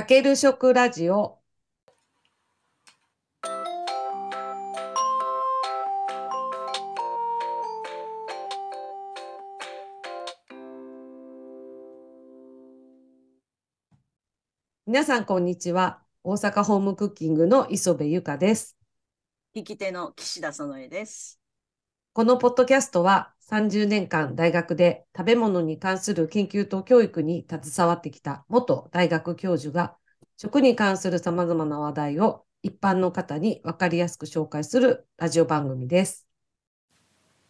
かける食ラジオ。皆さん、こんにちは。大阪ホームクッキングの磯部ゆかです。引き手の岸田園江です。このポッドキャストは30年間大学で食べ物に関する研究と教育に携わってきた元大学教授が食に関する様々な話題を一般の方に分かりやすく紹介するラジオ番組です。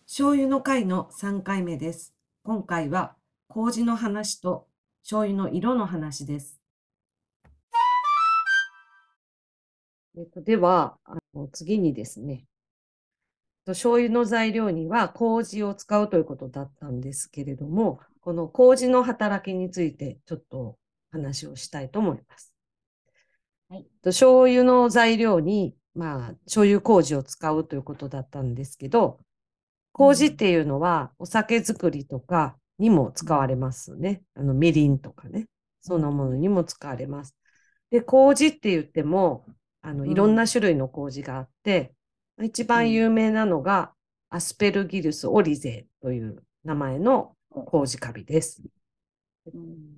醤油の回の3回目です。今回は麹の話と醤油の色の話です。えっと、では、あの次にですね、と醤油の材料には麹を使うということだったんですけれども、この麹の働きについてちょっと話をしたいと思います。はいと醤油の材料に、まあ、醤油麹を使うということだったんですけど、麹っていうのはお酒作りとかにも使われますね。あの、みりんとかね。そんなものにも使われます。で、麹って言っても、あの、うんいろんな種類の麹があって、一番有名なのが、アスペルギルス・オリゼという名前の麹カビです。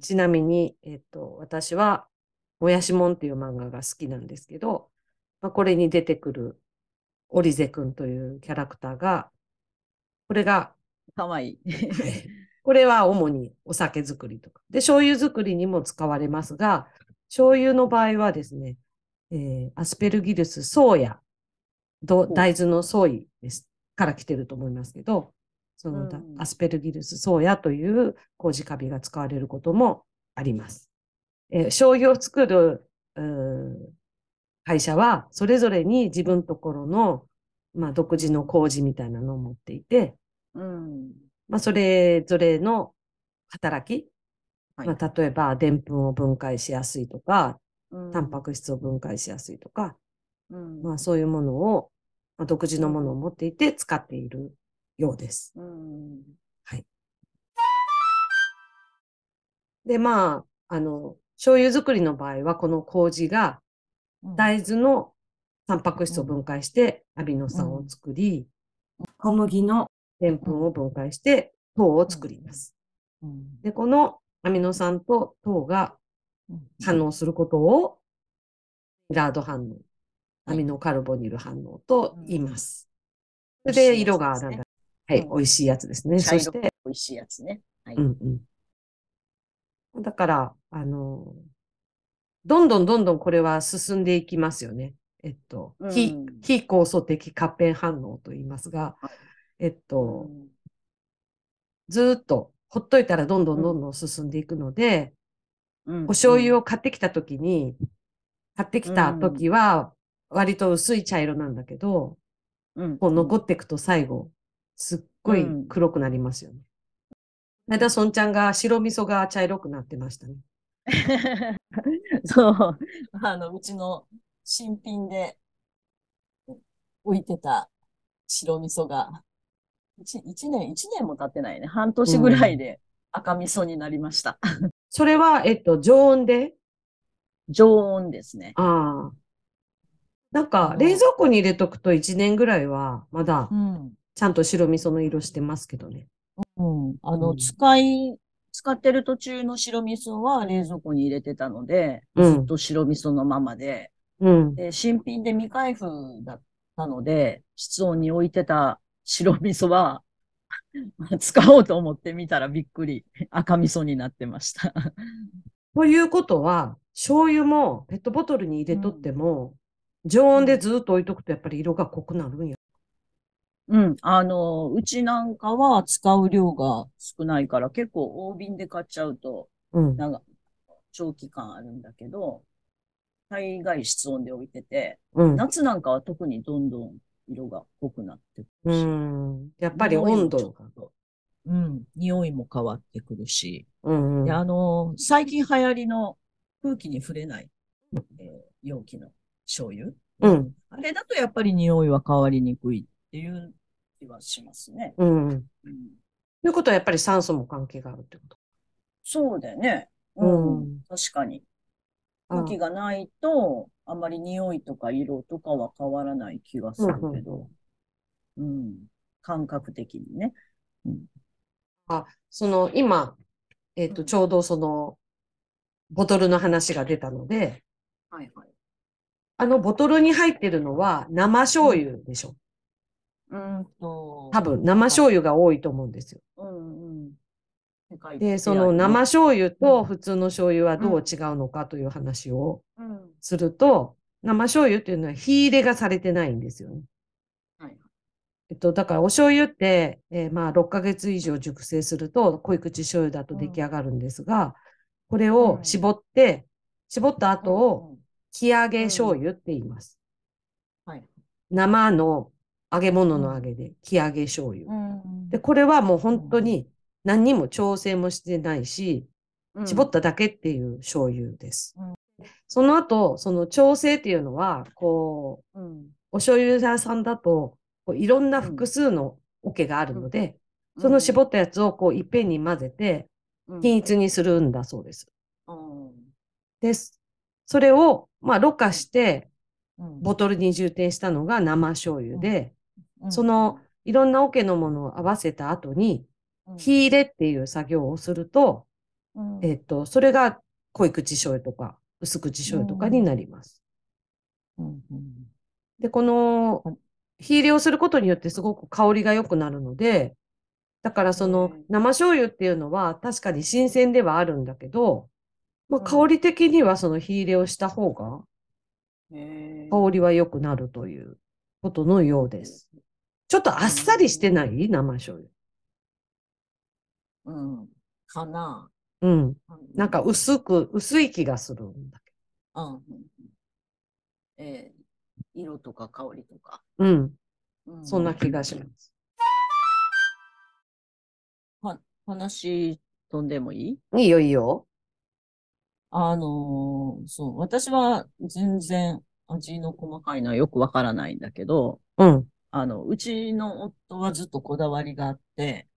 ちなみに、えっと、私は、もやしもんっていう漫画が好きなんですけど、まあ、これに出てくるオリゼくんというキャラクターが、これが、かわいい。これは主にお酒作りとか。で、醤油作りにも使われますが、醤油の場合はですね、えーアスペルギルス・ソーヤ、大豆のソイですから来てると思いますけど、そのアスペルギルス・ソーヤという麹カビが使われることもあります。えー醤油を作る会社は、それぞれに自分のところの、まあ、独自の麹みたいなのを持っていて、うん。まあ、それぞれの働き、はい。まあ、例えば、でんぷんを分解しやすいとか、うん。タンパク質を分解しやすいとか、うん。まあ、そういうものを、まあ、独自のものを持っていて使っているようです。うん。で、まあ、あの、醤油作りの場合は、この麹が大豆のタンパク質を分解してアミノ酸を作り、小麦のでんぷんを分解して糖を作ります。うん。で、このアミノ酸と糖が反応することを、ミラード反応、アミノカルボニル反応と言います。それで、色がなんだ、はい、うん美味しいやつですね。そして、美味しいやつね。はい。うんうん。だから、あの、どんどんどんどんこれは進んでいきますよね。えっと、うん非、非酵素的合併反応と言いますがはい、えっと、うんずーっとほっといたらどんどんどんどん進んでいくので、うんお醤油を買ってきたときに、買ってきたときは、割と薄い茶色なんだけど、うんこう残っていくと最後、すっごい黒くなりますよね。この間、そんちゃんが白味噌が茶色くなってましたね。そう。あの、うちの新品で置いてた白味噌が、一一年、一年も経ってないね。半年ぐらいで赤味噌になりました。それは、えっと、常温で、常温ですね。ああ。なんか冷蔵庫に入れとくと1年ぐらいは、まだうん。ちゃんと白味噌の色してますけどね。うん。あの、うん使い、使ってる途中の白味噌は冷蔵庫に入れてたので、うんずっと白味噌のままで、うん。で、新品で未開封だったので、室温に置いてた白味噌は、使おうと思ってみたらびっくり。赤味噌になってました。ということは、醤油もペットボトルに入れとっても、常温でずっと置いとくとやっぱり色が濃くなるんや。うん。あの、うちなんかは使う量が少ないから結構大瓶で買っちゃうと、うん。なんか、長期間あるんだけど、大概室温で置いてて、うん。夏なんかは特にどんどん色が濃くなってくうるし、ん。やっぱり温度うん、匂いも変わってくるし、うんうんで、あの、最近流行りの空気に触れない、えー容器の醤油？うん。あれだとやっぱり匂いは変わりにくいっていう気はしますね。うん。うん、ということはやっぱり酸素も関係があるってこと？そうだよね。うん。うん確かに。空気がないと、あんまり匂いとか色とかは変わらない気がするけど、うん、感覚的にね。うん、あ、その、今、えっと、ちょうどその、ボトルの話が出たので、はいはい。あのボトルに入ってるのは生醤油でしょ。うんと、多分、生醤油が多いと思うんですよ。うんうん。で、その生醤油と普通の醤油はどう違うのかという話をうん。すると、生醤油っていうのは火入れがされてないんですよね。はい。えっと、だからお醤油って、えーまあ6ヶ月以上熟成すると濃い口醤油だと出来上がるんですが、これを絞って、絞った後を木揚げ醤油って言います。はい。生の揚げ物の揚げで木揚げ醤油。うんで、これはもう本当に何にも調整もしてないし、絞っただけっていう醤油です。うんその後、その調整っていうのは、こう、うん。お醤油屋さんだと、こういろんな複数の桶があるので、その絞ったやつをこういっぺんに混ぜて、均一にするんだそうです。うんです。それを、まあ、ろ過して、うん。ボトルに充填したのが生醤油で、うん。その、いろんな桶のものを合わせた後に、うん。火入れっていう作業をすると、うん。えっと、それが濃い口醤油とか、薄口醤油とかになります。で、このうん、火入れをすることによってすごく香りが良くなるので、だからそのうん生醤油っていうのは確かに新鮮ではあるんだけど、まあ、うん香り的にはその火入れをした方が香りは良くなるということのようです。ちょっとあっさりしてない？生醤油。うん。かな。うん。なんか薄く、薄い気がするんだけうんうんうん。えー色とか香りとか。ど。うん。うんそんな気がします。話飛んでもいい？いいよいいよ。あのーそう、私は全然味の細かいのはよくわからないんだけど、うん。あの、うちの夫はずっとこだわりがあって、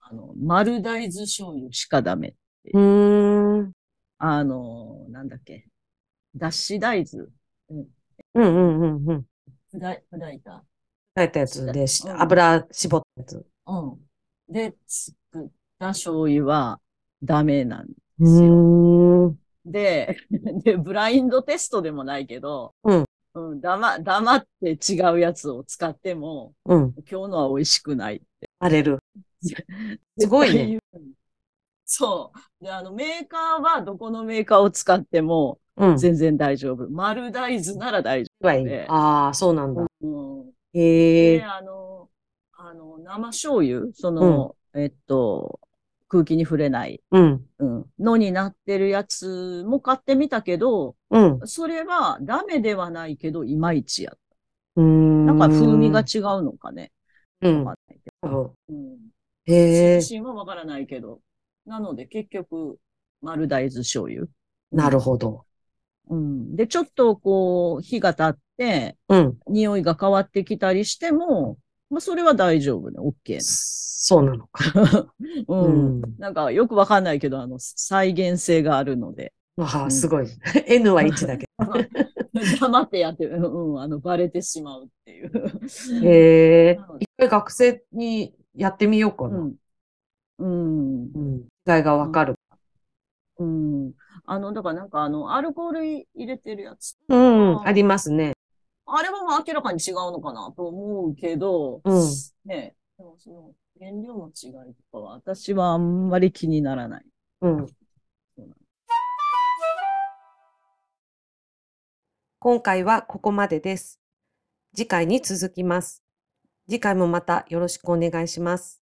あの、丸大豆醤油しかダメ。うーん。あのーなんだっけ。脱脂大豆。うんうんうんうん。砕い砕いた。炊いたやつでし、うん油絞ったやつ。うん。で、作った醤油はダメなんですうよ。で、で、ブラインドテストでもないけど、うん。うん、黙、黙って違うやつを使っても、うん。今日のは美味しくない。荒れる。すごいね。そう。で、あの、メーカーはどこのメーカーを使ってもうん。全然大丈夫。丸大豆なら大丈はいでああ、そうなんだ。夫。うん。へえで、。あの、あの、生醤油、その、えっと、空気に触れない、うん。うん、のになってるやつも買ってみたけど、うん。それはダメではないけど、いまいちや。うーん。なんか風味が違うのかね。うん。わかんないけうんど。うん。へえ自。身はわからないけど。なので結局、丸大豆醤油。なるほど。うん。で、ちょっとこう、火が経って、うん。匂いが変わってきたりしても、まあ、それは大丈夫ね。OK そうなのか。な。ううん。ん。なんかよくわかんないけど、あの、再現性があるので。ああ、うんすごい。N は1だけ 黙ってやって、うん、うんあの、バレてしまうっていう。ど。へえ一回学生にやってみようかな。うん。うん。うん。違いがわかる。うん。あの、だからなんかあの、アルコール入れてるやつ。うん。ありますね。あれはまあ明らかに違うのかなと思うけど、うんねでもその原料の違いとかは私はあんまり気にならない。うん。今回はここまでです。次回に続きます。次回もまたよろしくお願いします。